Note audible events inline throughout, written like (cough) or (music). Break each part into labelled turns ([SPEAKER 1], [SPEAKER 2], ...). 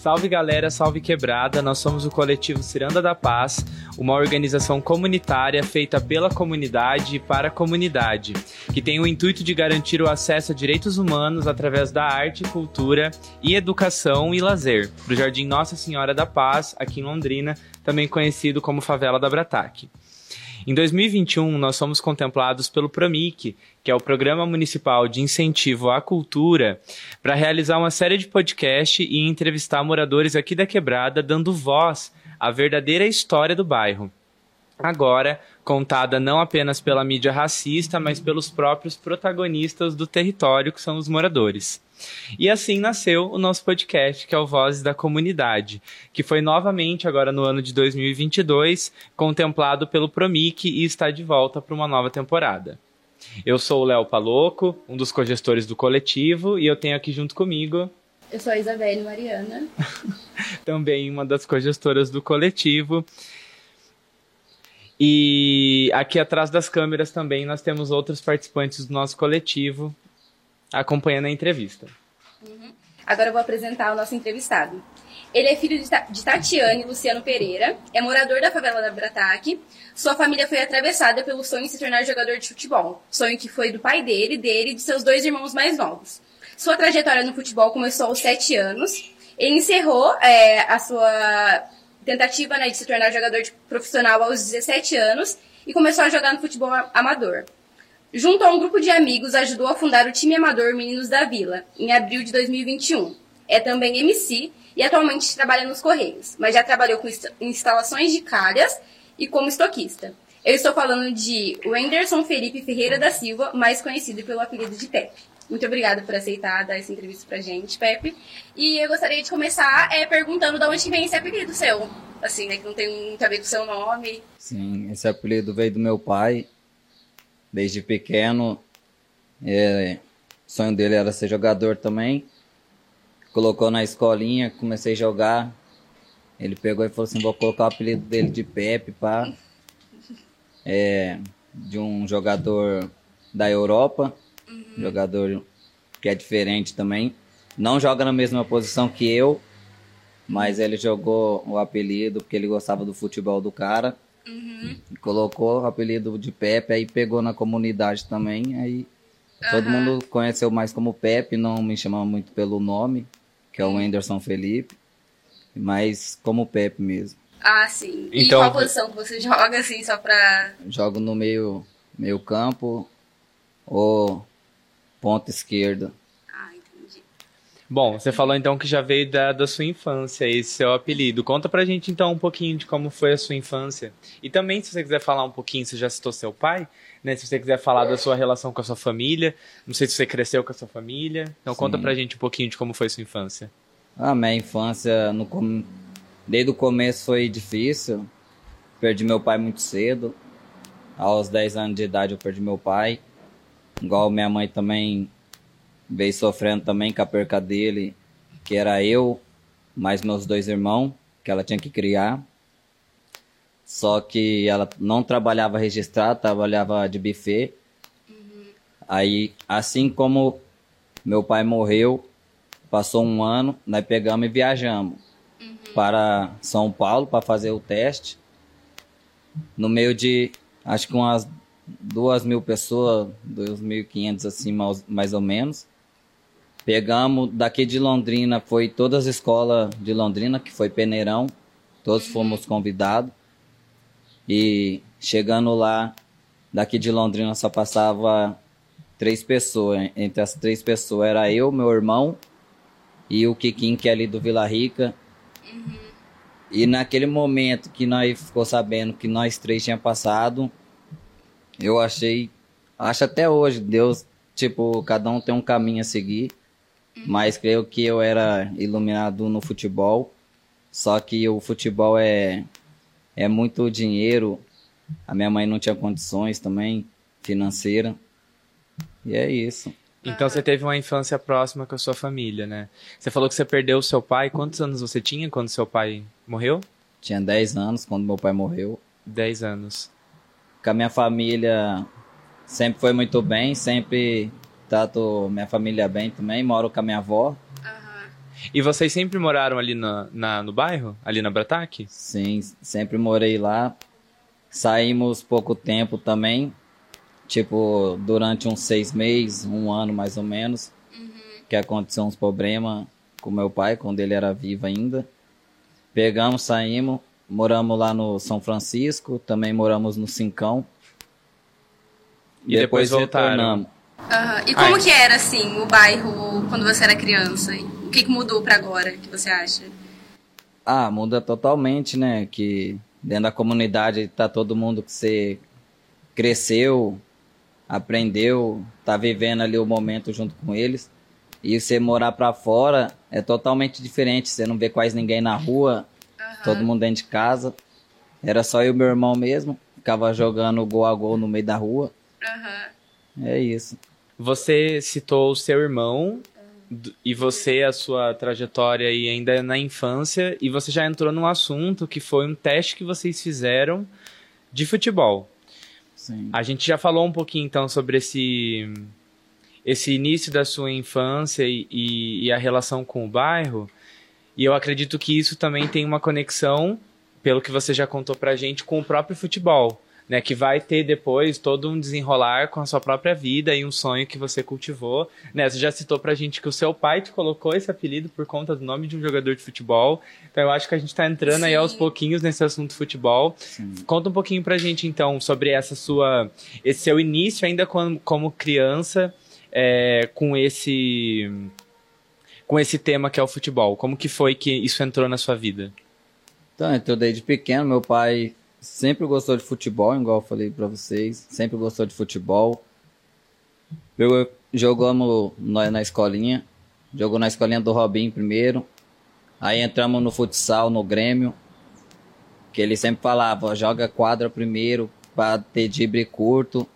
[SPEAKER 1] Salve galera, salve quebrada. Nós somos o coletivo Ciranda da Paz, uma organização comunitária feita pela comunidade e para a comunidade, que tem o intuito de garantir o acesso a direitos humanos através da arte, cultura e educação e lazer, para o Jardim Nossa Senhora da Paz, aqui em Londrina, também conhecido como Favela da Brataque. Em 2021, nós fomos contemplados pelo PROMIC, que é o Programa Municipal de Incentivo à Cultura, para realizar uma série de podcasts e entrevistar moradores aqui da Quebrada, dando voz à verdadeira história do bairro. Agora, contada não apenas pela mídia racista, mas pelos próprios protagonistas do território, que são os moradores. E assim nasceu o nosso podcast, que é o Vozes da Comunidade, que foi novamente, agora no ano de 2022, contemplado pelo Promic e está de volta para uma nova temporada. Eu sou o Léo Paloco, um dos cogestores do coletivo, e eu tenho aqui junto comigo.
[SPEAKER 2] Eu sou a Isabelle Mariana. (laughs)
[SPEAKER 1] Também uma das cogestoras do coletivo. E aqui atrás das câmeras também nós temos outros participantes do nosso coletivo, acompanhando a entrevista.
[SPEAKER 2] Uhum. Agora eu vou apresentar o nosso entrevistado. Ele é filho de Tatiane Luciano Pereira, é morador da favela da Brataque. Sua família foi atravessada pelo sonho de se tornar jogador de futebol, sonho que foi do pai dele, dele e de seus dois irmãos mais novos. Sua trajetória no futebol começou aos sete anos. Ele encerrou é, a sua tentativa né, de se tornar jogador profissional aos 17 anos e começou a jogar no futebol amador. Junto a um grupo de amigos, ajudou a fundar o time amador Meninos da Vila, em abril de 2021. É também MC e atualmente trabalha nos Correios, mas já trabalhou com instalações de calhas e como estoquista. Eu estou falando de Wenderson Felipe Ferreira da Silva, mais conhecido pelo apelido de Pepe. Muito obrigada por aceitar dar essa entrevista pra gente, Pepe. E eu gostaria de começar é, perguntando de onde vem esse apelido seu. Assim, né, que não tem muito a ver com o seu nome.
[SPEAKER 3] Sim, esse apelido veio do meu pai desde pequeno. É, o sonho dele era ser jogador também. Colocou na escolinha, comecei a jogar. Ele pegou e falou assim: vou colocar o apelido dele de Pepe, pá. É, de um jogador da Europa. Uhum. Jogador que é diferente também. Não joga na mesma posição que eu, mas ele jogou o apelido porque ele gostava do futebol do cara. Uhum. Colocou o apelido de Pepe, aí pegou na comunidade também, aí uhum. todo mundo conheceu mais como Pepe, não me chamava muito pelo nome, que é o Anderson Felipe, mas como Pepe mesmo.
[SPEAKER 2] Ah, sim. E então, qual posição que você joga, assim, só pra...
[SPEAKER 3] Jogo no meio, meio campo ou ponta esquerda.
[SPEAKER 1] Bom, você falou então que já veio da, da sua infância, esse seu apelido. Conta pra gente então um pouquinho de como foi a sua infância. E também, se você quiser falar um pouquinho, você já citou seu pai, né? Se você quiser falar da sua relação com a sua família, não sei se você cresceu com a sua família. Então Sim. conta pra gente um pouquinho de como foi a sua infância.
[SPEAKER 3] A minha infância, no com... desde o começo foi difícil. Perdi meu pai muito cedo. Aos 10 anos de idade eu perdi meu pai. Igual minha mãe também veio sofrendo também com a perca dele, que era eu, mais meus dois irmãos, que ela tinha que criar. Só que ela não trabalhava registrado, trabalhava de buffet. Uhum. Aí, assim como meu pai morreu, passou um ano, nós pegamos e viajamos uhum. para São Paulo para fazer o teste. No meio de, acho que umas duas mil pessoas, dois mil quinhentos assim, mais, mais ou menos. Pegamos daqui de Londrina, foi todas as escolas de Londrina, que foi Peneirão, todos uhum. fomos convidados. E chegando lá, daqui de Londrina só passava três pessoas. Entre as três pessoas era eu, meu irmão e o Kikin, que é ali do Vila Rica. Uhum. E naquele momento que nós ficou sabendo que nós três tinha passado, eu achei, acho até hoje, Deus, tipo, cada um tem um caminho a seguir. Mas creio que eu era iluminado no futebol. Só que o futebol é, é muito dinheiro. A minha mãe não tinha condições também, financeira. E é isso.
[SPEAKER 1] Então você teve uma infância próxima com a sua família, né? Você falou que você perdeu o seu pai. Quantos anos você tinha quando seu pai morreu?
[SPEAKER 3] Tinha 10 anos quando meu pai morreu.
[SPEAKER 1] 10 anos.
[SPEAKER 3] Com a minha família sempre foi muito bem, sempre trato minha família bem também, moro com a minha avó. Uhum.
[SPEAKER 1] E vocês sempre moraram ali na, na no bairro? Ali na Brataque?
[SPEAKER 3] Sim, sempre morei lá. Saímos pouco tempo também. Tipo, durante uns seis meses, um ano mais ou menos. Que aconteceu uns problemas com meu pai, quando ele era vivo ainda. Pegamos, saímos. Moramos lá no São Francisco. Também moramos no Cincão.
[SPEAKER 1] E depois voltaram.
[SPEAKER 2] Aham. E como
[SPEAKER 1] Ai.
[SPEAKER 2] que era, assim, o bairro quando você era criança? O que, que mudou pra agora, que você acha?
[SPEAKER 3] Ah, muda totalmente, né? Que dentro da comunidade tá todo mundo que você cresceu, aprendeu, tá vivendo ali o momento junto com eles. E você morar pra fora é totalmente diferente. Você não vê quase ninguém na rua, todo mundo dentro de casa. Era só eu e meu irmão mesmo. Ficava jogando gol a gol no meio da rua.
[SPEAKER 2] Aham.
[SPEAKER 3] É isso.
[SPEAKER 1] Você citou o seu irmão e você, a sua trajetória aí ainda na infância, e você já entrou num assunto que foi um teste que vocês fizeram de futebol.
[SPEAKER 3] Sim.
[SPEAKER 1] A gente já falou um pouquinho então sobre esse esse início da sua infância e, e- e a relação com o bairro. E eu acredito que isso também tem uma conexão, pelo que você já contou pra gente, com o próprio futebol. Né, que vai ter depois todo um desenrolar com a sua própria vida e um sonho que você cultivou. Né, você já citou pra gente que o seu pai te colocou esse apelido por conta do nome de um jogador de futebol. Então eu acho que a gente tá entrando aí aos
[SPEAKER 2] Sim.
[SPEAKER 1] pouquinhos nesse assunto futebol. Conta um pouquinho pra gente, então, sobre essa sua. Esse seu início ainda como, como criança é, com esse. Com esse tema que é o futebol. Como que foi que isso entrou na sua vida?
[SPEAKER 3] Então, então desde pequeno, meu pai sempre gostou de futebol, igual eu falei pra vocês, sempre gostou de futebol. Eu, jogamos nós na escolinha, jogou na escolinha do Robinho primeiro, aí entramos no futsal, no Grêmio, que ele sempre falava, joga quadra primeiro pra ter drible curto,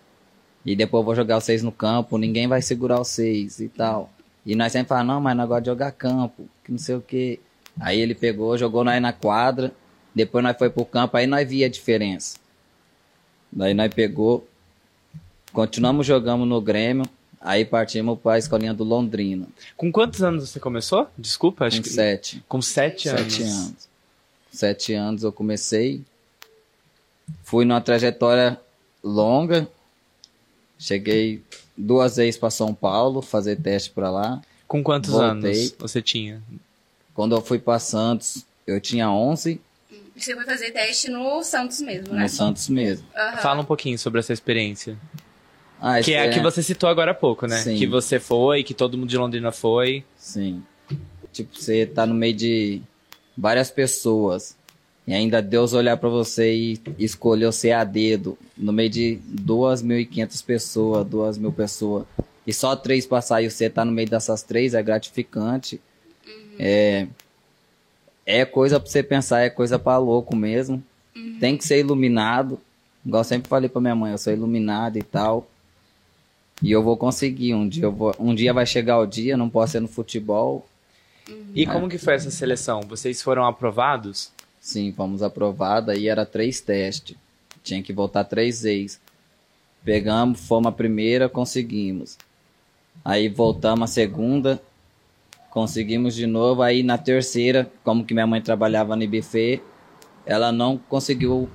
[SPEAKER 3] e depois vou jogar vocês no campo, ninguém vai segurar vocês e tal. E nós sempre falamos, não, mas nós gostamos de jogar campo, que não sei o que. Aí ele pegou, jogou nós na quadra, depois nós foi pro campo, aí nós via a diferença. Daí nós pegou, continuamos jogando no Grêmio, aí partimos pra escolinha do Londrina,
[SPEAKER 1] Com quantos anos você começou? Desculpa, acho
[SPEAKER 3] com
[SPEAKER 1] que.
[SPEAKER 3] sete.
[SPEAKER 1] Com sete, anos.
[SPEAKER 3] Sete anos. Sete anos eu comecei. Fui numa trajetória longa. Cheguei duas vezes para São Paulo fazer teste para lá.
[SPEAKER 1] Com quantos
[SPEAKER 3] Voltei.
[SPEAKER 1] anos você tinha?
[SPEAKER 3] Quando eu fui para Santos, eu tinha 11
[SPEAKER 2] Você foi fazer teste no Santos mesmo, né?
[SPEAKER 3] no Santos mesmo.
[SPEAKER 2] Aham.
[SPEAKER 1] Fala um pouquinho sobre essa experiência.
[SPEAKER 3] Ah,
[SPEAKER 1] Que é a que você citou agora há pouco, né?
[SPEAKER 3] Sim.
[SPEAKER 1] Que você foi, que todo mundo de Londrina foi.
[SPEAKER 3] Sim. Tipo, você tá no meio de várias pessoas. E ainda Deus olhar pra você e escolher você a dedo. No meio de 2.500 pessoas, 2.000 pessoas. E só três passar e você tá no meio dessas três é gratificante. É, é coisa pra você pensar, é coisa pra louco mesmo. Tem que ser iluminado. Igual eu sempre falei pra minha mãe, eu sou iluminado e tal. E eu vou conseguir. Um dia, eu vou, um dia vai chegar o dia, não posso ser no futebol.
[SPEAKER 1] E como que foi essa seleção? Vocês foram aprovados?
[SPEAKER 3] Sim, fomos aprovados. Aí era três testes. Tinha que voltar três vezes. Pegamos, fomos a primeira, conseguimos. Aí voltamos a segunda, conseguimos de novo. Aí na terceira, como que minha mãe trabalhava no buffet, ela não conseguiu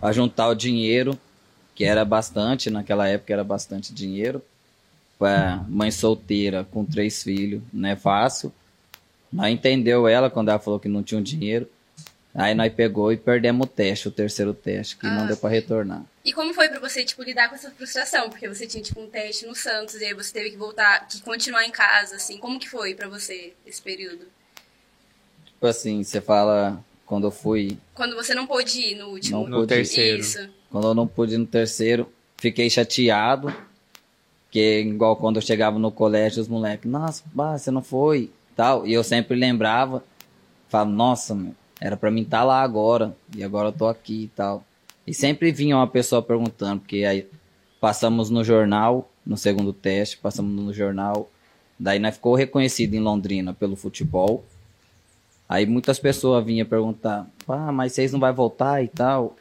[SPEAKER 3] ajuntar o dinheiro, que era bastante, naquela época era bastante dinheiro. Mãe solteira com três filhos, não é fácil. Nós entendeu ela quando ela falou que não tinha um dinheiro. Aí nós pegou e perdemos o teste, o terceiro teste, que não
[SPEAKER 2] Ah,
[SPEAKER 3] deu pra retornar.
[SPEAKER 2] E como foi pra você, tipo, lidar com essa frustração? Porque você tinha, tipo, um teste no Santos e aí você teve que voltar, que continuar em casa, assim. Como que foi pra você esse período?
[SPEAKER 3] Tipo assim, você fala quando eu fui,
[SPEAKER 2] Quando você não pôde ir no último.
[SPEAKER 3] Não
[SPEAKER 1] No
[SPEAKER 3] pude.
[SPEAKER 1] terceiro.
[SPEAKER 2] Isso.
[SPEAKER 3] quando eu não pude ir no terceiro, fiquei chateado. Que igual quando eu chegava no colégio, os moleques, nossa, bah, você não foi, tal. E eu sempre lembrava, falava, nossa, meu, era pra mim estar lá agora, e agora eu tô aqui e tal. E sempre vinha uma pessoa perguntando, porque aí passamos no jornal, no segundo teste, passamos no jornal. Daí nós ficou reconhecido em Londrina pelo futebol. Aí muitas pessoas vinham perguntar, ah, mas vocês não vai voltar e tal.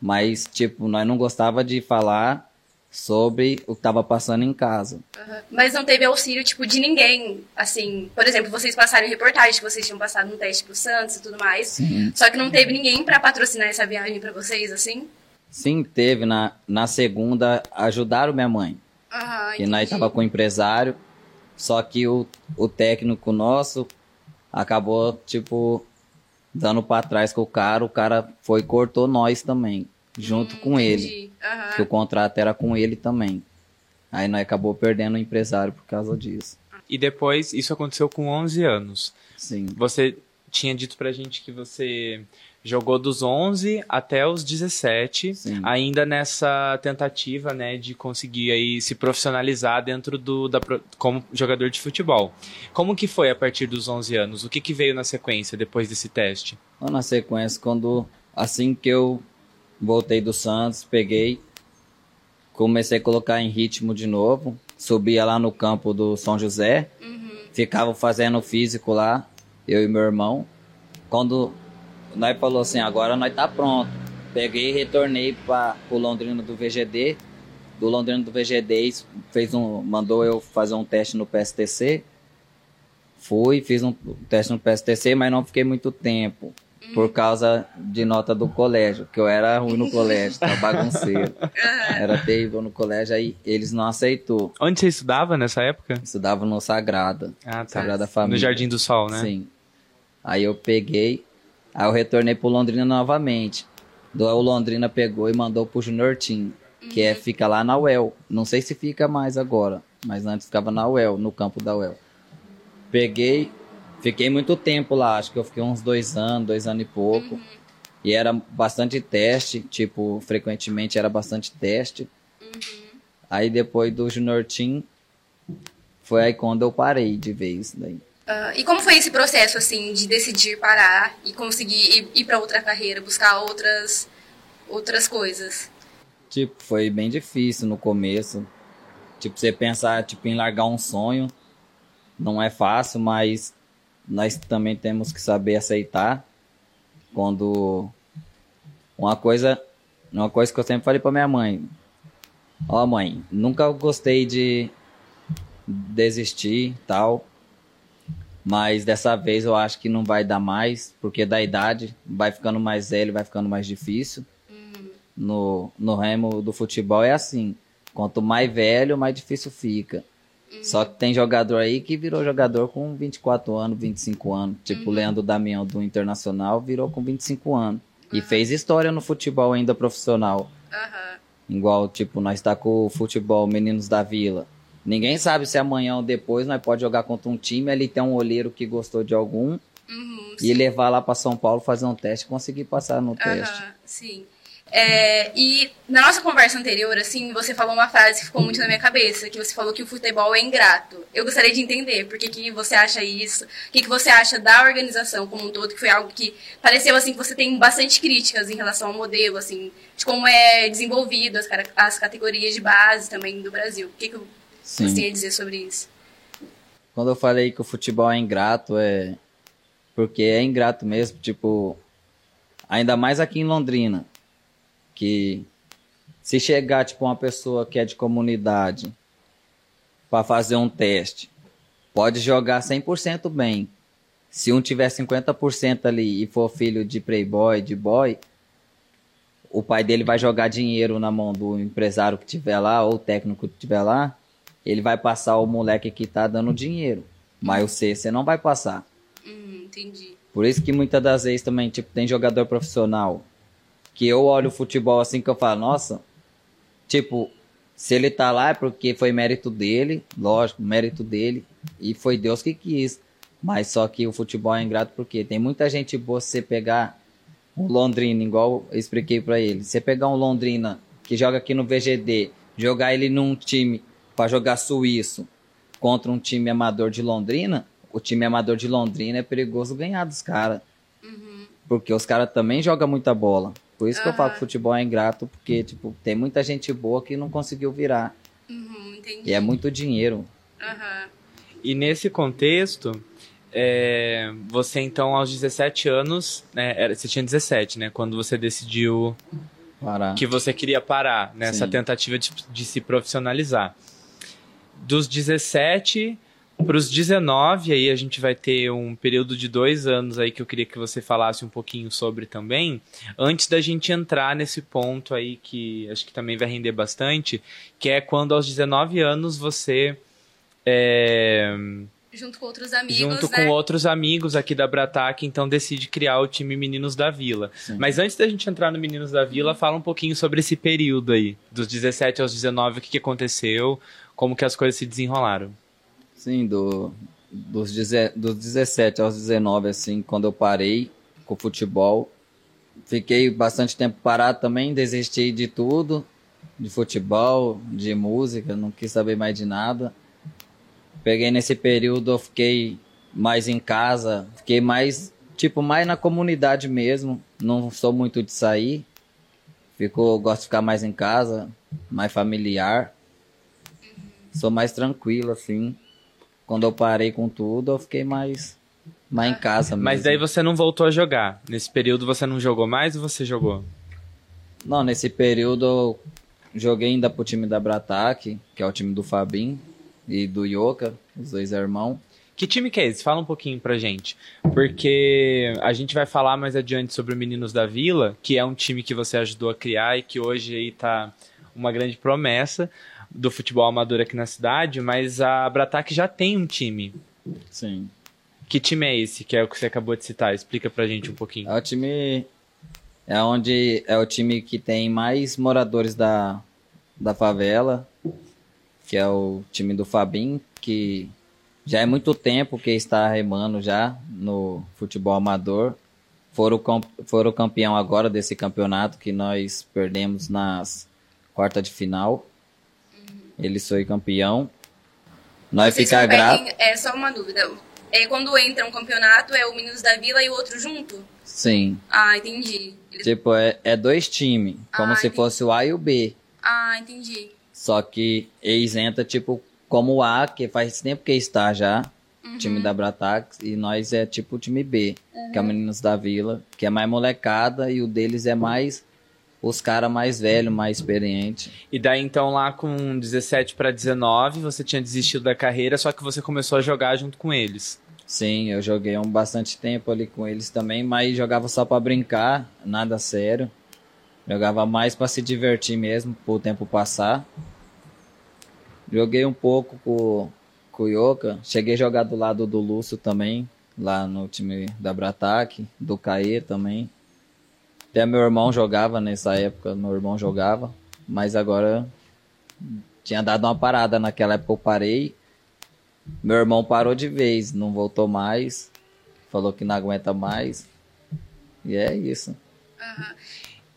[SPEAKER 3] Mas, tipo, nós não gostava de falar sobre o que estava passando em casa.
[SPEAKER 2] Uhum. Mas não teve auxílio, tipo, de ninguém, assim, por exemplo, vocês passaram em reportagem que vocês tinham passado um teste pro Santos e tudo mais,
[SPEAKER 3] Sim.
[SPEAKER 2] só que não teve ninguém para patrocinar essa viagem para vocês, assim?
[SPEAKER 3] Sim, teve. Na, na segunda, ajudaram minha mãe.
[SPEAKER 2] Uhum,
[SPEAKER 3] que nós tava com o empresário, só que o, o técnico nosso acabou, tipo, dando para trás com o cara, o cara foi cortou nós também, junto hum, com entendi. ele. Uhum. Que o contrato era com ele também. Aí nós acabou perdendo o empresário por causa disso.
[SPEAKER 1] E depois, isso aconteceu com 11 anos.
[SPEAKER 3] Sim.
[SPEAKER 1] Você tinha dito pra gente que você jogou dos 11 até os 17, Sim. ainda nessa tentativa, né, de conseguir aí se profissionalizar dentro do da como jogador de futebol. Como que foi a partir dos 11 anos? O que que veio na sequência depois desse teste?
[SPEAKER 3] Na sequência, quando assim que eu voltei do Santos, peguei, comecei a colocar em ritmo de novo, subia lá no campo do São José, uhum. ficava fazendo físico lá, eu e meu irmão. Quando nós falou assim, agora nós tá pronto. Peguei e retornei para o Londrina do VGD. Do Londrina do VGD fez um, mandou eu fazer um teste no PSTC. Fui, fiz um teste no PSTC, mas não fiquei muito tempo. Por causa de nota do colégio, que eu era ruim no colégio, tava bagunceiro. Era terrível no colégio, aí eles não aceitou.
[SPEAKER 1] Onde você estudava nessa época?
[SPEAKER 3] Estudava no Sagrada.
[SPEAKER 1] Ah, tá.
[SPEAKER 3] Sagrada Família.
[SPEAKER 1] No Jardim do Sol, né?
[SPEAKER 3] Sim. Aí eu peguei, Aí eu retornei pro Londrina novamente. Do o Londrina pegou e mandou pro Junior Team, que é, fica lá na UEL. Não sei se fica mais agora, mas antes ficava na UEL, no campo da UEL. Peguei, fiquei muito tempo lá, acho que eu fiquei uns dois anos, dois anos e pouco. Uhum. E era bastante teste, tipo, frequentemente era bastante teste. Uhum. Aí depois do Junior Team, foi aí quando eu parei de ver isso daí.
[SPEAKER 2] Uh, e como foi esse processo, assim, de decidir parar e conseguir ir, ir para outra carreira, buscar outras, outras coisas?
[SPEAKER 3] Tipo, foi bem difícil no começo. Tipo, você pensar tipo, em largar um sonho, não é fácil, mas nós também temos que saber aceitar. Quando uma coisa, uma coisa que eu sempre falei para minha mãe, ó oh, mãe, nunca gostei de desistir, tal mas dessa vez eu acho que não vai dar mais, porque da idade vai ficando mais velho, vai ficando mais difícil. Uhum. No, no remo do futebol é assim. Quanto mais velho, mais difícil fica. Uhum. Só que tem jogador aí que virou jogador com 24 anos, 25 anos. Tipo o uhum. Leandro Damião do Internacional virou com 25 anos. E fez história no futebol ainda profissional. Igual, tipo, nós tá com o futebol Meninos da Vila. Ninguém sabe se amanhã ou depois nós pode jogar contra um time, ali tem um olheiro que gostou de algum uhum, e levar lá para São Paulo fazer um teste e conseguir passar no teste.
[SPEAKER 2] Uhum, sim. É, e na nossa conversa anterior, assim, você falou uma frase que ficou muito na minha cabeça, que você falou que o futebol é ingrato. Eu gostaria de entender por que, que você acha isso, o que, que você acha da organização como um todo, que foi algo que pareceu, assim, que você tem bastante críticas em relação ao modelo, assim, de como é desenvolvido as, as categorias de base também do Brasil. O que, que Sim. você ia dizer sobre isso?
[SPEAKER 3] Quando eu falei que o futebol é ingrato, é porque é ingrato mesmo, tipo, ainda mais aqui em Londrina, que se chegar tipo uma pessoa que é de comunidade para fazer um teste, pode jogar 100% bem. Se um tiver 50% ali e for filho de playboy, de boy, o pai dele vai jogar dinheiro na mão do empresário que tiver lá ou técnico que tiver lá ele vai passar o moleque que tá dando dinheiro. Mas o C você não vai passar.
[SPEAKER 2] Hum, entendi.
[SPEAKER 3] Por isso que muitas das vezes também, tipo, tem jogador profissional que eu olho o futebol assim que eu falo, nossa, tipo, se ele tá lá é porque foi mérito dele, lógico, mérito dele, e foi Deus que quis. Mas só que o futebol é ingrato porque tem muita gente boa se você pegar um Londrina, igual eu expliquei para ele. Você pegar um Londrina que joga aqui no VGD, jogar ele num time para jogar suíço contra um time amador de Londrina, o time amador de Londrina é perigoso ganhar dos caras. Uhum. Porque os caras também jogam muita bola. Por isso uhum. que eu falo que futebol é ingrato, porque tipo, tem muita gente boa que não conseguiu virar.
[SPEAKER 2] Uhum,
[SPEAKER 3] e é muito dinheiro.
[SPEAKER 1] E nesse contexto, é, você então aos 17 anos, né, você tinha 17, né? Quando você decidiu
[SPEAKER 3] Parar.
[SPEAKER 1] que você queria parar nessa
[SPEAKER 3] Sim.
[SPEAKER 1] tentativa de, de se profissionalizar. Dos 17 para os 19, aí a gente vai ter um período de dois anos aí que eu queria que você falasse um pouquinho sobre também, antes da gente entrar nesse ponto aí que acho que também vai render bastante, que é quando aos 19 anos você é,
[SPEAKER 2] Junto com outros amigos,
[SPEAKER 1] junto
[SPEAKER 2] né?
[SPEAKER 1] com outros amigos aqui da Brataque, então decide criar o time Meninos da Vila.
[SPEAKER 3] Sim.
[SPEAKER 1] Mas antes da gente entrar no Meninos da Vila, fala um pouquinho sobre esse período aí, dos 17 aos 19, o que, que aconteceu, como que as coisas se desenrolaram.
[SPEAKER 3] Sim, do, dos, dos 17 aos 19, assim, quando eu parei com o futebol, fiquei bastante tempo parado também, desisti de tudo, de futebol, de música, não quis saber mais de nada. Peguei nesse período, eu fiquei mais em casa, fiquei mais, tipo, mais na comunidade mesmo, não sou muito de sair, fico, gosto de ficar mais em casa, mais familiar. Sou mais tranquilo, assim. Quando eu parei com tudo, eu fiquei mais, mais em casa mesmo.
[SPEAKER 1] Mas daí você não voltou a jogar. Nesse período você não jogou mais ou você jogou?
[SPEAKER 3] Não, nesse período eu joguei ainda pro time da Brataque, que é o time do Fabinho e do Yoka, os dois irmãos.
[SPEAKER 1] Que time que é esse? Fala um pouquinho pra gente. Porque a gente vai falar mais adiante sobre o Meninos da Vila, que é um time que você ajudou a criar e que hoje aí tá uma grande promessa do futebol amador aqui na cidade, mas a Brataque já tem um time.
[SPEAKER 3] Sim.
[SPEAKER 1] Que time é esse, que é o que você acabou de citar? Explica pra gente um pouquinho.
[SPEAKER 3] É o time. É onde é o time que tem mais moradores da, da favela, que é o time do Fabinho, que já é muito tempo que está remando já no futebol amador. Foram, foram campeão agora desse campeonato que nós perdemos nas quartas de final. Eles foi campeão. Nós ficar grato.
[SPEAKER 2] competem- É só uma dúvida. É quando entra um campeonato, é o Meninos da Vila e o outro junto?
[SPEAKER 3] Sim.
[SPEAKER 2] Ah, entendi. Eles-
[SPEAKER 3] Tipo, é, é dois times, como
[SPEAKER 2] Ah,
[SPEAKER 3] se
[SPEAKER 2] entendi.
[SPEAKER 3] fosse o A e o B.
[SPEAKER 2] Ah, entendi.
[SPEAKER 3] Só que eles entram, tipo, como o A, que faz tempo que está já,
[SPEAKER 2] Uhum.
[SPEAKER 3] time da Bratax, e nós é tipo o time B, que é o Meninos da Vila, que é mais molecada, e o deles é mais os caras mais velhos, mais experientes.
[SPEAKER 1] E daí então lá com 17 pra 19, você tinha desistido da carreira, só que você começou a jogar junto com eles.
[SPEAKER 3] Sim, eu joguei um bastante tempo ali com eles também, mas jogava só pra brincar, nada sério. Jogava mais pra se divertir mesmo, pro tempo passar. Joguei um pouco com, com o Yoka, cheguei a jogar do lado do Lúcio também, lá no time da Brataque, do Caê também. Até meu irmão jogava nessa época, meu irmão jogava, mas agora tinha dado uma parada naquela época eu parei. Meu irmão parou de vez, não voltou mais. Falou que não aguenta mais. E é isso.
[SPEAKER 2] Aham.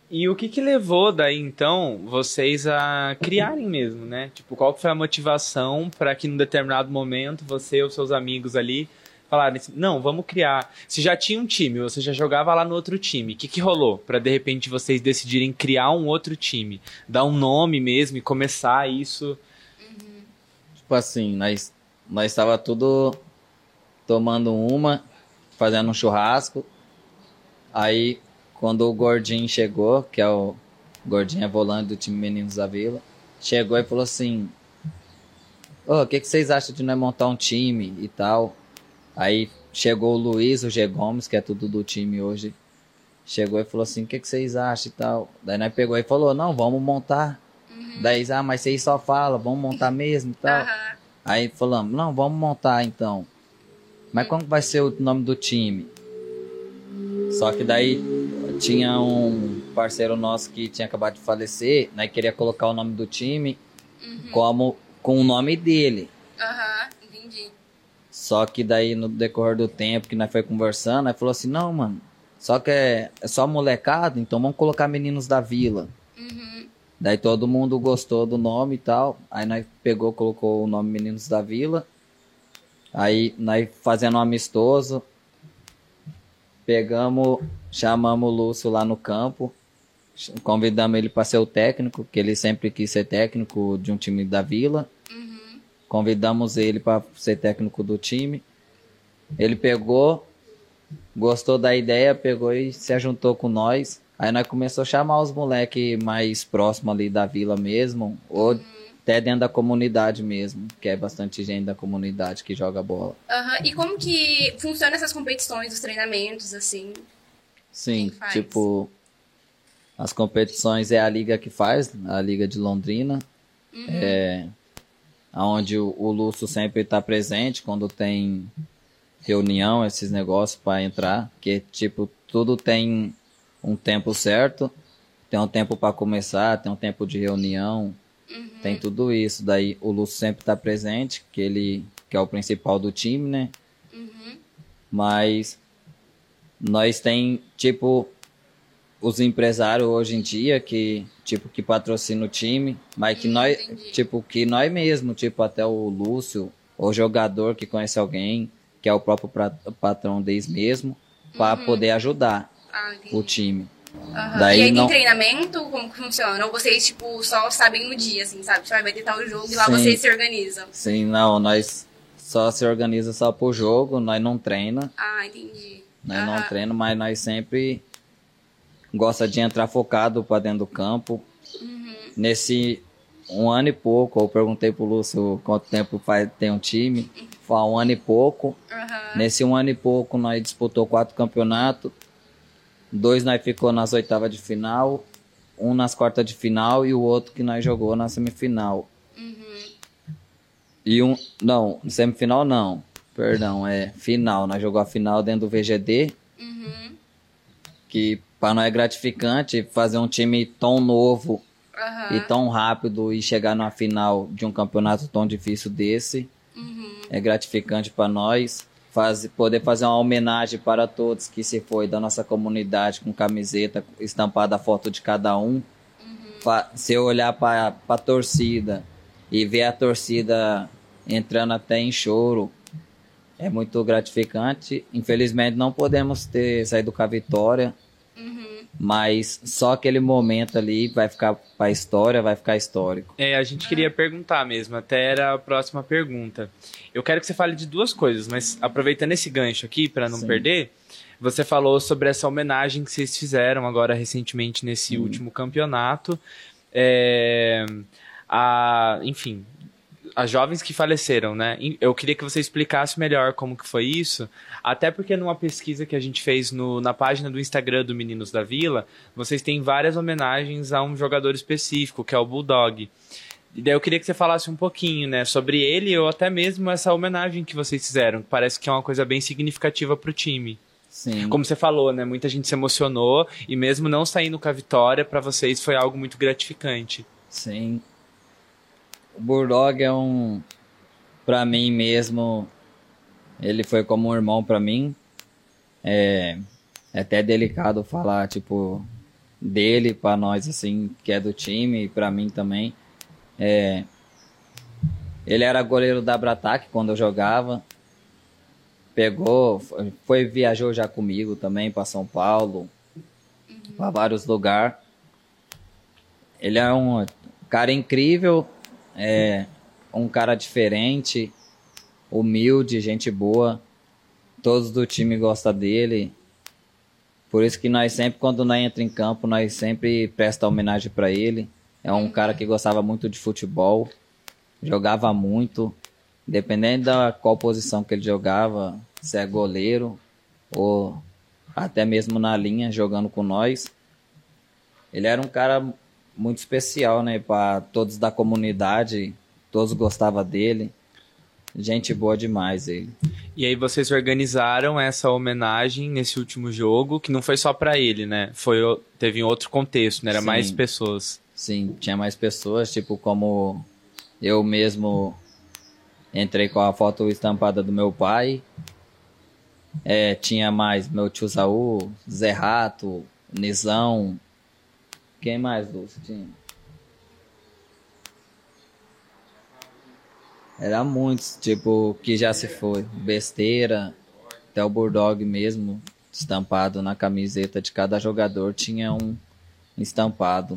[SPEAKER 1] E o que que levou daí então vocês a criarem mesmo, né? Tipo, qual que foi a motivação para que num determinado momento você os seus amigos ali falarem assim, não, vamos criar. Se já tinha um time, você já jogava lá no outro time. O que que rolou para de repente vocês decidirem criar um outro time, dar um nome mesmo e começar isso?
[SPEAKER 3] Tipo assim, nós, nós estava tudo tomando uma, fazendo um churrasco. Aí, quando o Gordinho chegou, que é o Gordinho é volante do time Meninos da Vila, chegou e falou assim: o que, que vocês acham de nós montar um time e tal? Aí chegou o Luiz, o G Gomes, que é tudo do time hoje. Chegou e falou assim: o que, que vocês acham e tal? Daí nós pegou e falou: não, vamos montar. Daí, ah, mas vocês só falam, vamos montar mesmo e tal.
[SPEAKER 2] Aham.
[SPEAKER 3] Aí falamos, não, vamos montar então. Mas como que vai ser o nome do time? Só que daí tinha um parceiro nosso que tinha acabado de falecer, né? Queria colocar o nome do time como com o nome dele.
[SPEAKER 2] Aham, entendi.
[SPEAKER 3] Só que daí no decorrer do tempo que nós foi conversando, aí falou assim, não, mano, só que é, é só molecada, então vamos colocar meninos da vila.
[SPEAKER 2] Uhum.
[SPEAKER 3] Daí todo mundo gostou do nome e tal. Aí nós pegou, colocou o nome Meninos da Vila. Aí nós fazendo um amistoso. Pegamos, chamamos o Lúcio lá no campo. Convidamos ele para ser o técnico, que ele sempre quis ser técnico de um time da Vila.
[SPEAKER 2] Uhum.
[SPEAKER 3] Convidamos ele para ser técnico do time. Ele pegou, gostou da ideia, pegou e se juntou com nós. Aí nós começamos a chamar os moleques mais próximos ali da vila mesmo, ou
[SPEAKER 2] Uhum.
[SPEAKER 3] até dentro da comunidade mesmo, que é bastante gente da comunidade que joga bola.
[SPEAKER 2] Aham. E como que funciona essas competições, os treinamentos, assim?
[SPEAKER 3] Sim, tipo, as competições é a liga que faz, a liga de Londrina,
[SPEAKER 2] Uhum.
[SPEAKER 3] é onde o, o Lúcio sempre está presente quando tem reunião, esses negócios para entrar, que tipo tudo tem um tempo certo, tem um tempo para começar, tem um tempo de reunião,
[SPEAKER 2] Uhum.
[SPEAKER 3] tem tudo isso. Daí o Lúcio sempre está presente, que ele que é o principal do time, né?
[SPEAKER 2] Uhum.
[SPEAKER 3] Mas nós tem tipo os empresários hoje em dia que tipo que patrocina o time, mas que nós
[SPEAKER 2] entendi.
[SPEAKER 3] tipo que nós mesmo, tipo até o Lúcio, o jogador que conhece alguém, que é o próprio pra- patrão deles mesmo, para poder ajudar
[SPEAKER 2] Ah,
[SPEAKER 3] o time.
[SPEAKER 2] Aham.
[SPEAKER 3] daí
[SPEAKER 2] e aí
[SPEAKER 3] não-
[SPEAKER 2] tem treinamento? Como que funciona? Ou vocês, tipo, só sabem no dia, assim, sabe? Tipo, ah, vai ter tal jogo e lá
[SPEAKER 3] Sim.
[SPEAKER 2] vocês se organizam.
[SPEAKER 3] Sim, não, nós só se organiza só pro jogo, nós não treina,
[SPEAKER 2] Ah, entendi.
[SPEAKER 3] nós não
[SPEAKER 2] Aham.
[SPEAKER 3] treina, mas nós sempre gosta de entrar focado para dentro do campo.
[SPEAKER 2] Uhum.
[SPEAKER 3] Nesse um ano e pouco, eu perguntei pro Lúcio quanto tempo faz tem um time. Foi um ano e pouco.
[SPEAKER 2] Aham.
[SPEAKER 3] Nesse um ano e pouco, nós disputou quatro campeonatos. Dois nós ficou nas oitavas de final, um nas quartas de final e o outro que nós jogou na semifinal.
[SPEAKER 2] Uhum.
[SPEAKER 3] E um. Não, semifinal não. Perdão, é final. Nós jogou a final dentro do VGD,
[SPEAKER 2] Uhum.
[SPEAKER 3] que para nós é gratificante fazer um time tão novo
[SPEAKER 2] Aham.
[SPEAKER 3] e tão rápido e chegar numa final de um campeonato tão difícil desse.
[SPEAKER 2] Uhum.
[SPEAKER 3] É gratificante para nós. Faz, poder fazer uma homenagem para todos que se foi da nossa comunidade com camiseta estampada a foto de cada um. Fa- Se eu olhar para a torcida e ver a torcida entrando até em choro, é muito gratificante. Infelizmente não podemos ter saído com a vitória,
[SPEAKER 2] Uhum.
[SPEAKER 3] mas só aquele momento ali vai ficar para a história, vai ficar histórico.
[SPEAKER 1] É, a gente queria perguntar mesmo, até era a próxima pergunta. Eu quero que você fale de duas coisas, mas aproveitando esse gancho aqui, para não
[SPEAKER 3] Sim.
[SPEAKER 1] perder, você falou sobre essa homenagem que vocês fizeram agora recentemente nesse último campeonato. É, a, enfim, as jovens que faleceram, né? Eu queria que você explicasse melhor como que foi isso, até porque numa pesquisa que a gente fez no- na página do Instagram do Meninos da Vila, vocês têm várias homenagens a um jogador específico, que é o Bulldog. E daí eu queria que você falasse um pouquinho, né, sobre ele ou até mesmo essa homenagem que vocês fizeram, que parece que é uma coisa bem significativa pro time.
[SPEAKER 3] Sim.
[SPEAKER 1] Como você falou, né, muita gente se emocionou e mesmo não saindo com a vitória, pra vocês foi algo muito gratificante.
[SPEAKER 3] Sim. O Bulldog é um. Pra mim mesmo, ele foi como um irmão pra mim. É, é até delicado falar, tipo, dele pra nós, assim, que é do time, e pra mim também. É, ele era goleiro da Brataque quando eu jogava. Pegou, foi- viajou já comigo também pra São Paulo, pra vários lugares. Ele é um cara incrível, é um cara diferente, humilde, gente boa. Todos do time gostam dele. Por isso que nós sempre, quando nós entra em campo, nós sempre presta homenagem para ele. É um cara que gostava muito de futebol, jogava muito, dependendo da qual posição que ele jogava, se é goleiro ou até mesmo na linha jogando com nós. Ele era um cara muito especial, né, para todos da comunidade, todos gostavam dele. Gente boa demais ele.
[SPEAKER 1] E aí vocês organizaram essa homenagem nesse último jogo, que não foi só pra ele, né? Foi teve em outro contexto, né? Era
[SPEAKER 3] Sim.
[SPEAKER 1] mais pessoas.
[SPEAKER 3] Sim, tinha mais pessoas, tipo como eu mesmo entrei com a foto estampada do meu pai. É, tinha mais meu tio Saul, Zé Rato, Nizão. Quem mais, Lúcio? Tinha? Era muitos, tipo, que já se foi. Besteira, até o Bulldog mesmo, estampado na camiseta de cada jogador, tinha um estampado.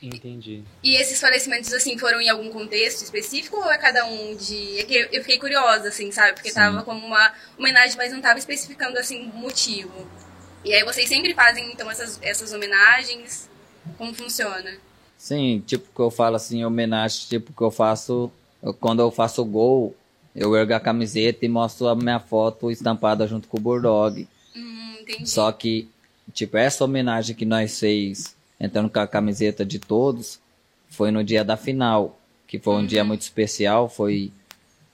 [SPEAKER 1] Entendi.
[SPEAKER 2] E esses falecimentos, assim, foram em algum contexto específico ou é cada um de. É que eu fiquei curiosa, assim, sabe? Porque
[SPEAKER 3] Sim.
[SPEAKER 2] tava como uma homenagem, mas não tava especificando, assim, o motivo. E aí vocês sempre fazem, então, essas, essas homenagens? Como funciona?
[SPEAKER 3] Sim, tipo que eu falo assim, homenagem, tipo que eu faço, eu- quando eu faço gol, eu ergo a camiseta e mostro a minha foto estampada junto com o Bulldog.
[SPEAKER 2] Hum, entendi.
[SPEAKER 3] Só que, tipo, essa homenagem que nós fez, entrando com a camiseta de todos, foi no dia da final, que foi um dia muito especial, foi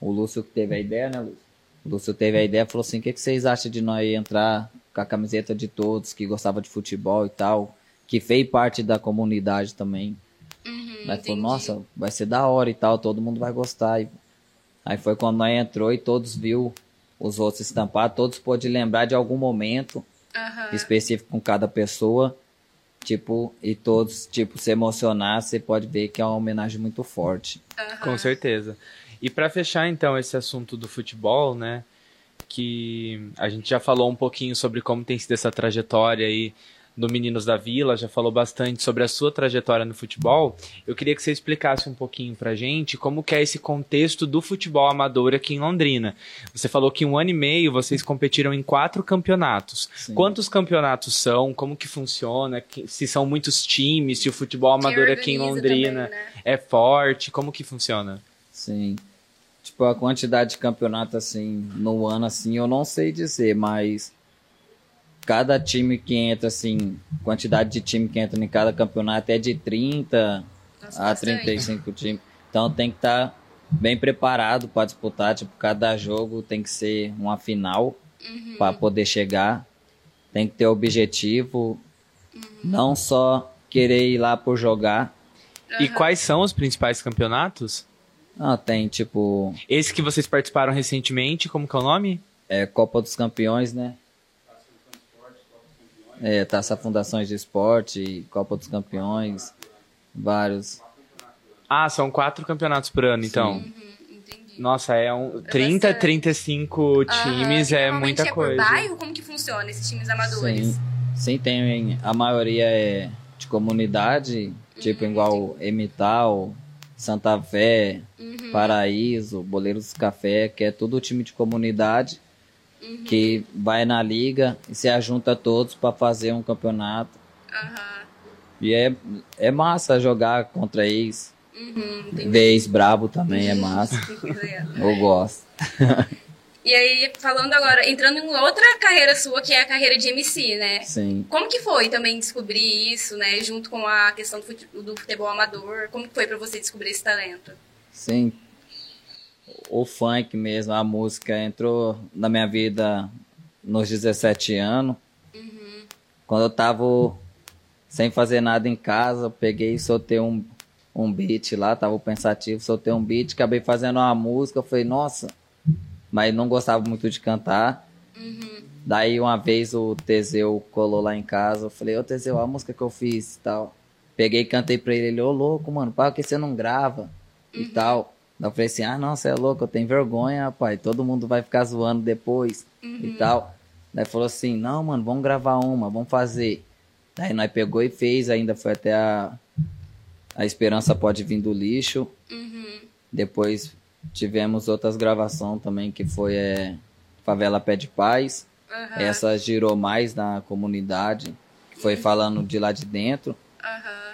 [SPEAKER 3] o Lúcio que teve a ideia, né, Lúcio? O Lúcio teve a ideia e falou assim, o que, que vocês acham de nós entrar com a camiseta de todos, que gostava de futebol e tal, que fez parte da comunidade também.
[SPEAKER 2] Uhum, entendi.
[SPEAKER 3] falou, nossa, vai ser da hora e tal, todo mundo vai gostar. E aí foi quando nós entrou e todos viu os outros estampados, todos pôde lembrar de algum momento
[SPEAKER 2] Aham.
[SPEAKER 3] específico com cada pessoa, tipo, e todos, tipo, se emocionar, você pode ver que é uma homenagem muito forte.
[SPEAKER 1] Com certeza. E para fechar então esse assunto do futebol, né, que a gente já falou um pouquinho sobre como tem sido essa trajetória aí do Meninos da Vila, já falou bastante sobre a sua trajetória no futebol. Eu queria que você explicasse um pouquinho pra gente como que é esse contexto do futebol amador aqui em Londrina. Você falou que em um ano e meio vocês competiram em quatro campeonatos.
[SPEAKER 3] Sim.
[SPEAKER 1] Quantos campeonatos são? Como que funciona? Se são muitos times? Se o futebol amador aqui em Londrina
[SPEAKER 2] também, né?
[SPEAKER 1] é forte? Como que funciona?
[SPEAKER 3] Sim. Tipo, a quantidade de campeonato, assim, no ano, assim, eu não sei dizer, mas cada time que entra, assim, quantidade de time que entra em cada campeonato é de 30
[SPEAKER 2] Nossa,
[SPEAKER 3] a
[SPEAKER 2] bastante.
[SPEAKER 3] 35 times. Então tem que estar bem preparado para disputar. Tipo, cada jogo tem que ser uma final
[SPEAKER 2] Uhum.
[SPEAKER 3] para poder chegar. Tem que ter objetivo.
[SPEAKER 2] Uhum.
[SPEAKER 3] Não só querer ir lá por jogar.
[SPEAKER 1] E quais são os principais campeonatos?
[SPEAKER 3] Ah, tem tipo
[SPEAKER 1] Esse que vocês participaram recentemente, como que é o nome?
[SPEAKER 3] é, Copa dos Campeões, né? É, Taça Fundações de Esporte, Copa dos Campeões, vários.
[SPEAKER 1] Ah, são quatro campeonatos por ano, então.
[SPEAKER 2] Uhum, entendi.
[SPEAKER 1] Nossa, é um 30,
[SPEAKER 2] bastante.
[SPEAKER 1] 35 times,
[SPEAKER 2] e
[SPEAKER 1] é muita
[SPEAKER 2] é
[SPEAKER 1] coisa.
[SPEAKER 2] por bairro? Como que funciona esses times amadores?
[SPEAKER 3] Sim, sim, tem. A maioria é de comunidade, tipo igual Emital, Santa Fé, Paraíso, Boleiros Café, que é tudo time de comunidade que vai na liga e se ajunta todos para fazer um campeonato.
[SPEAKER 2] Aham.
[SPEAKER 3] E é, é massa jogar contra ex.
[SPEAKER 2] Uhum.
[SPEAKER 3] Ver ex brabo também é massa. Eu gosto. (laughs)
[SPEAKER 2] E aí, falando agora, entrando em outra carreira sua, que é a carreira de MC, né?
[SPEAKER 3] Sim.
[SPEAKER 2] Como que foi também descobrir isso, né? Junto com a questão do fute- do futebol amador. Como que foi pra você descobrir esse talento?
[SPEAKER 3] Sim. O funk mesmo, a música entrou na minha vida nos 17 anos. Quando eu tava sem fazer nada em casa, peguei e soltei um, um beat lá, tava pensativo, soltei um beat, acabei fazendo uma música, falei, nossa, mas não gostava muito de cantar. Daí uma vez o Teseu colou lá em casa, eu falei, ô Teseu, a música que eu fiz e tal. Peguei e cantei pra ele, ele, ô louco, mano, para que você não grava e tal. Daí eu falei assim, ah não, você é louco, eu tenho vergonha, rapaz, todo mundo vai ficar zoando depois e tal. Daí falou assim, não, mano, vamos gravar uma, vamos fazer. Daí nós pegou e fez, ainda foi até a, a Esperança Pode Vir do Lixo. Depois tivemos outras gravações também, que foi é, Favela Pede Paz.
[SPEAKER 2] Aham,
[SPEAKER 3] Essa girou mais na comunidade, foi falando de lá de dentro.
[SPEAKER 2] aham.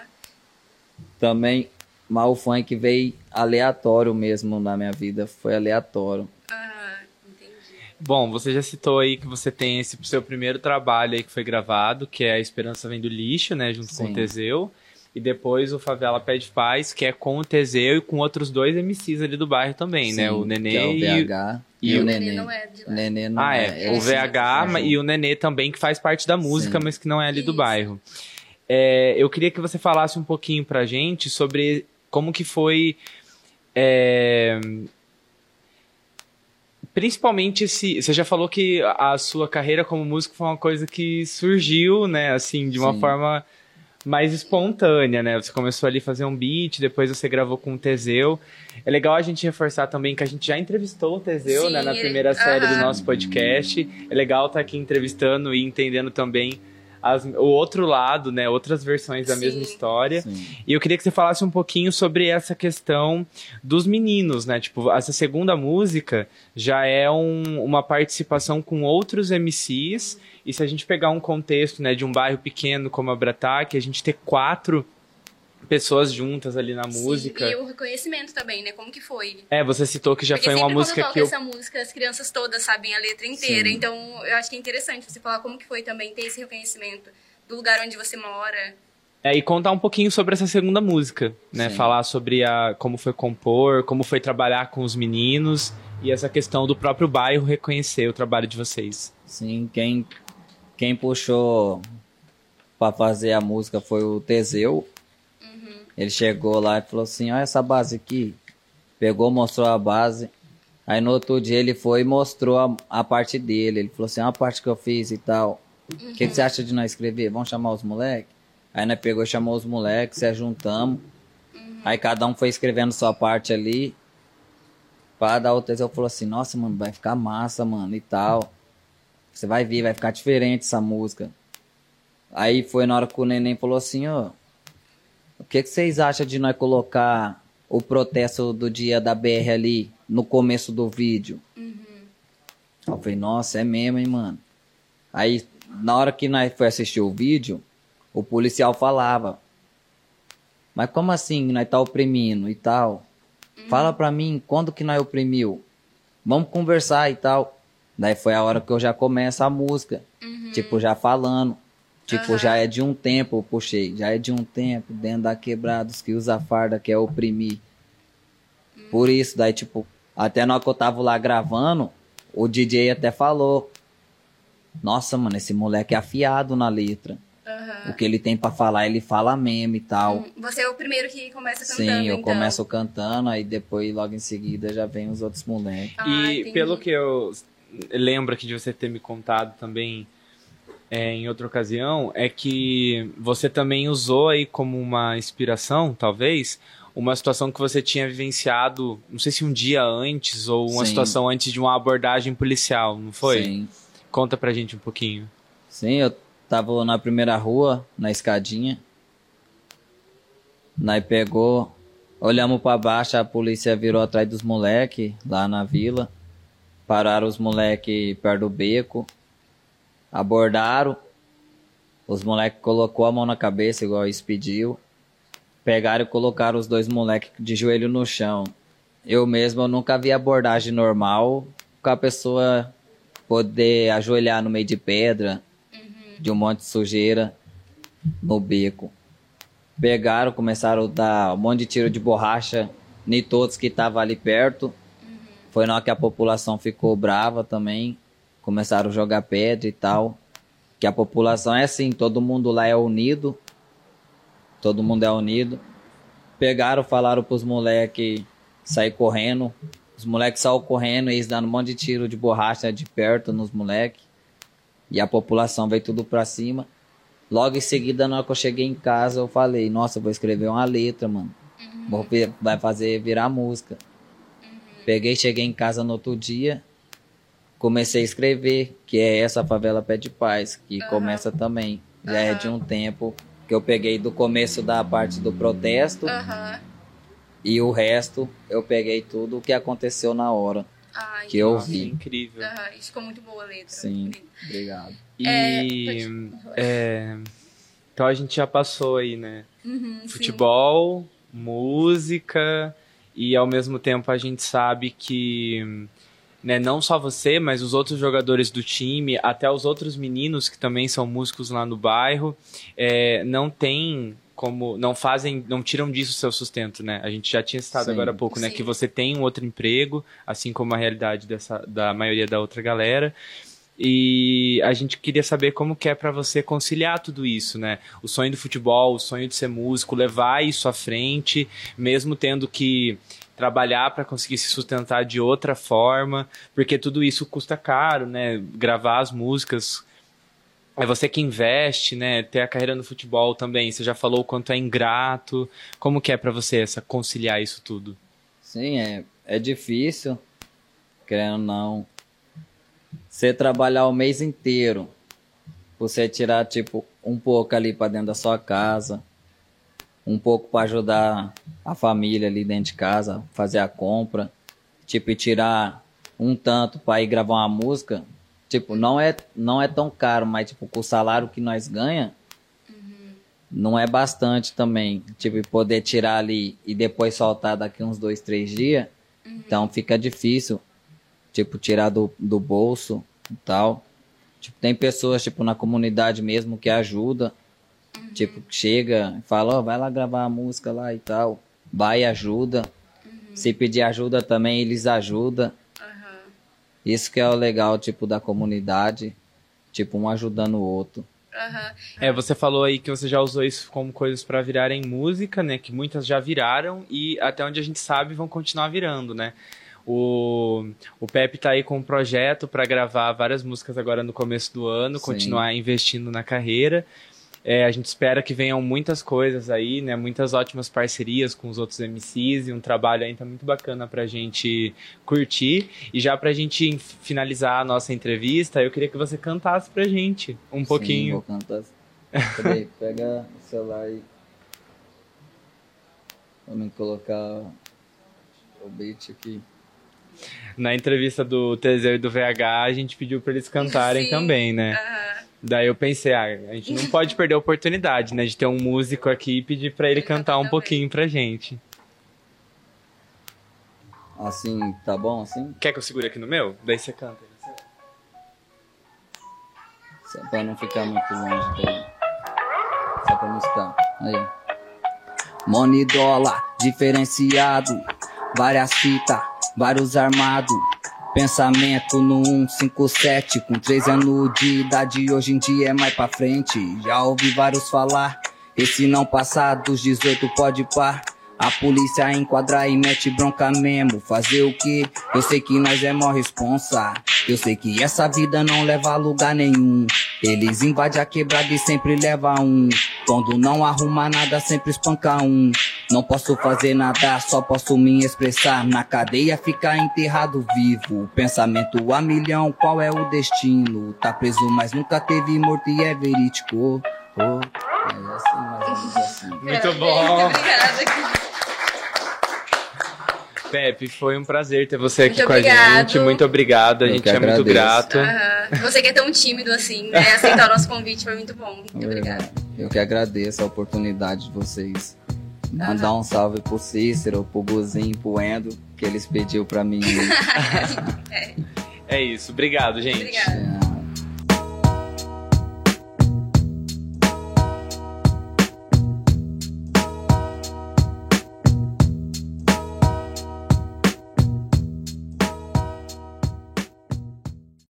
[SPEAKER 3] Também, mas o funk veio aleatório mesmo na minha vida, foi aleatório.
[SPEAKER 2] aham, entendi.
[SPEAKER 1] Bom, você já citou aí que você tem esse seu primeiro trabalho aí que foi gravado, que é A Esperança Vem do Lixo, né, junto com
[SPEAKER 3] Sim.
[SPEAKER 1] o Teseu. E depois o Favela Pede Paz, que é com o Teseu e com outros dois MCs ali do bairro também, né?
[SPEAKER 3] Sim,
[SPEAKER 1] O
[SPEAKER 3] que
[SPEAKER 1] Nenê
[SPEAKER 3] é o
[SPEAKER 1] e,
[SPEAKER 3] VH
[SPEAKER 1] e
[SPEAKER 3] e,
[SPEAKER 1] o
[SPEAKER 3] o
[SPEAKER 2] Nenê
[SPEAKER 3] Nenê.
[SPEAKER 2] não é de lá.
[SPEAKER 3] O Nenê não
[SPEAKER 1] Ah,
[SPEAKER 3] é.
[SPEAKER 1] é. O VH
[SPEAKER 3] são
[SPEAKER 1] e o Nenê também, que faz parte da música,
[SPEAKER 3] Sim.
[SPEAKER 1] mas que não é ali do
[SPEAKER 2] Isso.
[SPEAKER 1] bairro. É, eu queria que você falasse um pouquinho pra gente sobre como que foi. é, principalmente esse. Você já falou que a sua carreira como músico foi uma coisa que surgiu, né, assim, de uma
[SPEAKER 3] Sim.
[SPEAKER 1] forma mais espontânea, né? Você começou ali a fazer um beat, depois você gravou com o Teseu. É legal a gente reforçar também que a gente já entrevistou o Teseu,
[SPEAKER 2] Sim,
[SPEAKER 1] né, na
[SPEAKER 2] ele-
[SPEAKER 1] primeira série do
[SPEAKER 2] aham.
[SPEAKER 1] nosso podcast. É legal estar aqui entrevistando e entendendo também as, o outro lado, né? Outras versões da
[SPEAKER 2] Sim.
[SPEAKER 1] mesma história.
[SPEAKER 3] Sim.
[SPEAKER 1] E eu queria que você falasse um pouquinho sobre essa questão dos meninos, né? Tipo, essa segunda música já é um- uma participação com outros MCs. E se a gente pegar um contexto, né, de um bairro pequeno como a Brataque, a gente ter quatro pessoas juntas ali na música.
[SPEAKER 2] Sim, e o reconhecimento também, né? Como que foi?
[SPEAKER 1] É, você citou que já
[SPEAKER 2] Porque
[SPEAKER 1] foi uma música que eu
[SPEAKER 2] essa música, as crianças todas sabem a letra inteira.
[SPEAKER 3] Sim.
[SPEAKER 2] Então, eu acho que é interessante você falar como que foi também ter esse reconhecimento do lugar onde você mora.
[SPEAKER 1] É, e contar um pouquinho sobre essa segunda música, né?
[SPEAKER 3] Sim.
[SPEAKER 1] Falar sobre a, como foi compor, como foi trabalhar com os meninos e essa questão do próprio bairro reconhecer o trabalho de vocês.
[SPEAKER 3] Sim, quem, quem puxou pra fazer a música foi o Teseu. Ele chegou lá e falou assim, olha essa base aqui. Pegou, mostrou a base. Aí no outro dia ele foi e mostrou a, a parte dele. Ele falou assim, "Ah, a parte que eu fiz e tal. O que, que você acha de nós escrever? Vamos chamar os moleques? Aí nós pegou e chamou os moleques, se juntamos. Aí cada um foi escrevendo sua parte ali. Pá, da outra vez eu falou assim, nossa, mano, vai ficar massa, mano, e tal. Você vai ver, vai ficar diferente essa música. Aí foi na hora que o neném falou assim, ó. O que, que vocês acham de nós colocar o protesto do dia da BR ali no começo do vídeo? Eu falei, nossa, é mesmo, hein, mano. Aí, na hora que nós foi assistir o vídeo, o policial falava. Mas como assim nós tá oprimindo e tal? Fala pra mim, quando que nós oprimiu? Vamos conversar e tal. Daí foi a hora que eu já começo a música. Tipo, já falando. Tipo, já é de um tempo, eu puxei. Já é de um tempo, dentro da quebrados que usa farda quer oprimir. Por isso, daí, tipo, até na hora que eu tava lá gravando, o DJ até falou. Nossa, mano, esse moleque é afiado na letra.
[SPEAKER 2] Aham.
[SPEAKER 3] O que ele tem pra falar, ele fala mesmo e tal.
[SPEAKER 2] Você é o primeiro que começa cantando,
[SPEAKER 3] Sim, eu
[SPEAKER 2] então.
[SPEAKER 3] começo cantando, aí depois, logo em seguida, já vem os outros moleques.
[SPEAKER 2] Ah,
[SPEAKER 1] e
[SPEAKER 2] entendi.
[SPEAKER 1] pelo que eu lembro aqui de você ter me contado também é, em outra ocasião, é que você também usou aí como uma inspiração, talvez, uma situação que você tinha vivenciado, não sei se um dia antes ou uma
[SPEAKER 3] Sim.
[SPEAKER 1] situação antes de uma abordagem policial, não foi?
[SPEAKER 3] Sim.
[SPEAKER 1] Conta pra gente um pouquinho.
[SPEAKER 3] Sim, eu tava na primeira rua, na escadinha. Nós pegou, olhamos pra baixo, a polícia virou atrás dos moleque lá na vila. Pararam os moleque perto do beco. Abordaram. Os moleque colocou a mão na cabeça, igual eles pediu. Pegaram e colocaram os dois moleque de joelho no chão. Eu mesmo eu nunca vi abordagem normal com a pessoa poder ajoelhar no meio de pedra, de um monte de sujeira no beco. Pegaram, começaram a dar um monte de tiro de borracha em todos que estavam ali perto. Foi na hora que a população ficou brava também. Começaram a jogar pedra e tal. Que a população é assim, todo mundo lá é unido. Todo mundo é unido. Pegaram, falaram pros moleques sair correndo. Os moleques saíram correndo, eles dando um monte de tiro de borracha de perto nos moleques. E a população veio tudo pra cima. Logo em seguida, na hora que eu cheguei em casa, eu falei, nossa, eu vou escrever uma letra, mano. Vou ver- vai fazer virar música. Peguei, cheguei em casa no outro dia, comecei a escrever, que é essa favela pede paz, que começa também. Já é de um tempo que eu peguei do começo da parte do protesto
[SPEAKER 2] Aham.
[SPEAKER 3] e o resto eu peguei tudo o que aconteceu na hora
[SPEAKER 2] Ai,
[SPEAKER 3] que eu
[SPEAKER 1] Nossa,
[SPEAKER 3] vi.
[SPEAKER 1] incrível.
[SPEAKER 2] Isso ficou muito boa a letra.
[SPEAKER 3] Sim, obrigado.
[SPEAKER 1] E
[SPEAKER 2] É,
[SPEAKER 1] é, então a gente já passou aí, né?
[SPEAKER 2] Uhum, sim.
[SPEAKER 1] Futebol, música e ao mesmo tempo a gente sabe que né, não só você, mas os outros jogadores do time, até os outros meninos que também são músicos lá no bairro, é, não tem como, não fazem, não tiram disso o seu sustento, né? A gente já tinha citado
[SPEAKER 3] Sim.
[SPEAKER 1] agora há pouco, né,
[SPEAKER 2] Sim.
[SPEAKER 1] que você tem um outro emprego, assim como a realidade dessa, da maioria da outra galera. E a gente queria saber como que é pra você conciliar tudo isso, né? O sonho do futebol, o sonho de ser músico, levar isso à frente, mesmo tendo que trabalhar para conseguir se sustentar de outra forma, porque tudo isso custa caro, né? Gravar as músicas é você que investe, né? Ter a carreira no futebol também. Você já falou o quanto é ingrato. Como que é pra você essa conciliar isso tudo?
[SPEAKER 3] Sim, é, é difícil, querendo ou não. Você trabalhar o mês inteiro Você tirar, tipo, um pouco ali pra dentro da sua casa, um pouco pra ajudar a família ali dentro de casa, fazer a compra, tipo, e tirar um tanto pra ir gravar uma música, tipo, não é, não é tão caro, mas, tipo, com o salário que nós ganha, não é bastante também. Tipo, poder tirar ali e depois soltar daqui uns dois, três dias. Então fica difícil, tipo, tirar do, do bolso e tal. Tipo, tem pessoas, tipo, na comunidade mesmo que ajuda. Tipo, chega e fala, ó, vai lá gravar a música lá e tal. Vai e ajuda. Se pedir ajuda também, eles ajudam. Isso que é o legal, tipo, da comunidade. Tipo, um ajudando o outro.
[SPEAKER 2] Aham.
[SPEAKER 1] É, você falou aí que você já usou isso como coisas pra virarem música, né? Que muitas já viraram e até onde a gente sabe vão continuar virando, né? O, o Pepe tá aí com um projeto pra gravar várias músicas agora no começo do ano,
[SPEAKER 3] Sim.
[SPEAKER 1] continuar investindo na carreira. É, a gente espera que venham muitas coisas aí, né? Muitas ótimas parcerias com os outros MCs e um trabalho ainda muito bacana pra gente curtir. E já pra gente en- finalizar a nossa entrevista, eu queria que você cantasse pra gente um
[SPEAKER 3] Sim,
[SPEAKER 1] pouquinho.
[SPEAKER 3] vou cantar. Peraí, pega o celular aí. Vamos colocar o beat aqui.
[SPEAKER 1] Na entrevista do Teseu e do VH, a gente pediu pra eles cantarem
[SPEAKER 2] Sim.
[SPEAKER 1] também, né?
[SPEAKER 2] Aham.
[SPEAKER 1] Daí eu pensei, ah, a gente não pode perder a oportunidade, né, de ter um músico aqui e pedir pra ele cantar um pouquinho pra gente.
[SPEAKER 3] Assim, tá bom assim?
[SPEAKER 1] Quer que eu segure aqui no meu? Daí você canta.
[SPEAKER 3] Só pra não ficar muito longe daí. Só pra não estar. Aí. Money dólar, diferenciado. Várias fitas, vários armados. Pensamento no 157, com 3 anos de idade, hoje em dia é mais pra frente. Já ouvi vários falar, esse não passar dos 18 pode par. A polícia enquadra e mete bronca mesmo. Fazer o que? Eu sei que nós é mó responsa. Eu sei que essa vida não leva a lugar nenhum. Eles invadem a quebrada e sempre leva um. Quando não arruma nada, sempre espanca um. Não posso fazer nada, só posso me expressar. Na cadeia ficar enterrado vivo. Pensamento a milhão, qual é o destino? Tá preso, mas nunca teve morto e é verídico. Oh, é assim, mais ou menos assim. (laughs)
[SPEAKER 1] Muito bom!
[SPEAKER 2] Obrigada.
[SPEAKER 1] Pepe, foi um prazer ter você aqui
[SPEAKER 2] Muito
[SPEAKER 1] com a
[SPEAKER 2] obrigado.
[SPEAKER 1] gente. Muito obrigado, a
[SPEAKER 3] Eu
[SPEAKER 1] gente é muito
[SPEAKER 3] agradeço.
[SPEAKER 1] grato.
[SPEAKER 2] Aham. Você que é tão tímido assim, né? Aceitar o nosso convite foi muito bom. Muito obrigada.
[SPEAKER 3] Eu que agradeço a oportunidade de vocês. Mandar um salve pro Cícero, pro Guzinho, pro Endo, que eles pediu pra mim. (laughs)
[SPEAKER 1] É isso, obrigado, gente.
[SPEAKER 2] Obrigada.
[SPEAKER 3] É,